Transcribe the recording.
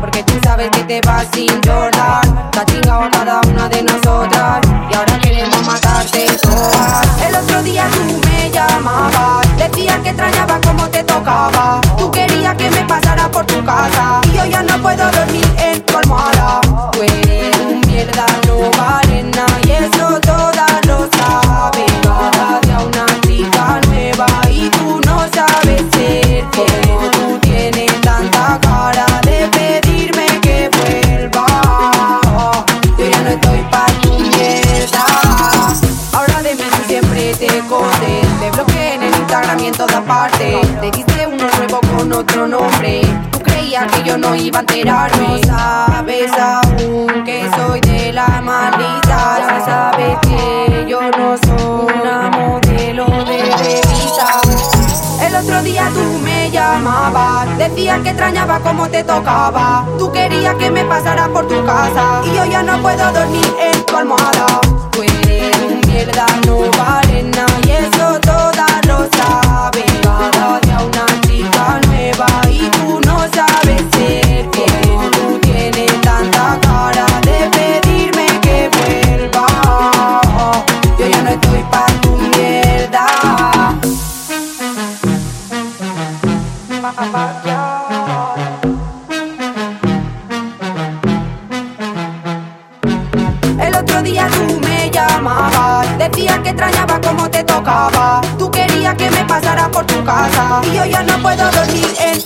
Porque tú sabes que te vas sin llorar Te ha chingado a cada una de nosotras Y ahora queremos matarte todas. El otro día tú me llamabas Decías que extrañaba cómo te tocaba. Tú querías que me pasara por tu casa Instagram y en todas partes. Te diste uno nuevo con otro nombre. Tú creías que yo no iba a enterarme. No sabes aún que soy de la maldita. Ya sabes que yo no soy una modelo de revista. El otro día tú me llamabas, decías que extrañaba como te tocaba. Tú querías que me pasara por tu casa y yo ya no puedo dormir en tu almohada. Tú eres un mierda, no vale El otro día tú me llamabas, decías que extrañaba como te tocaba. Tú querías que me pasara por tu casa y yo ya no puedo dormir en